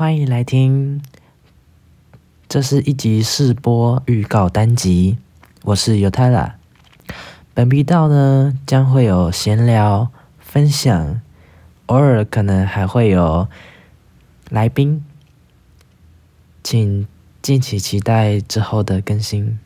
欢迎来听，这是一集试播预告单集，我是尤泰拉。本频道呢将会有闲聊、分享，偶尔可能还会有来宾，请敬请期待之后的更新。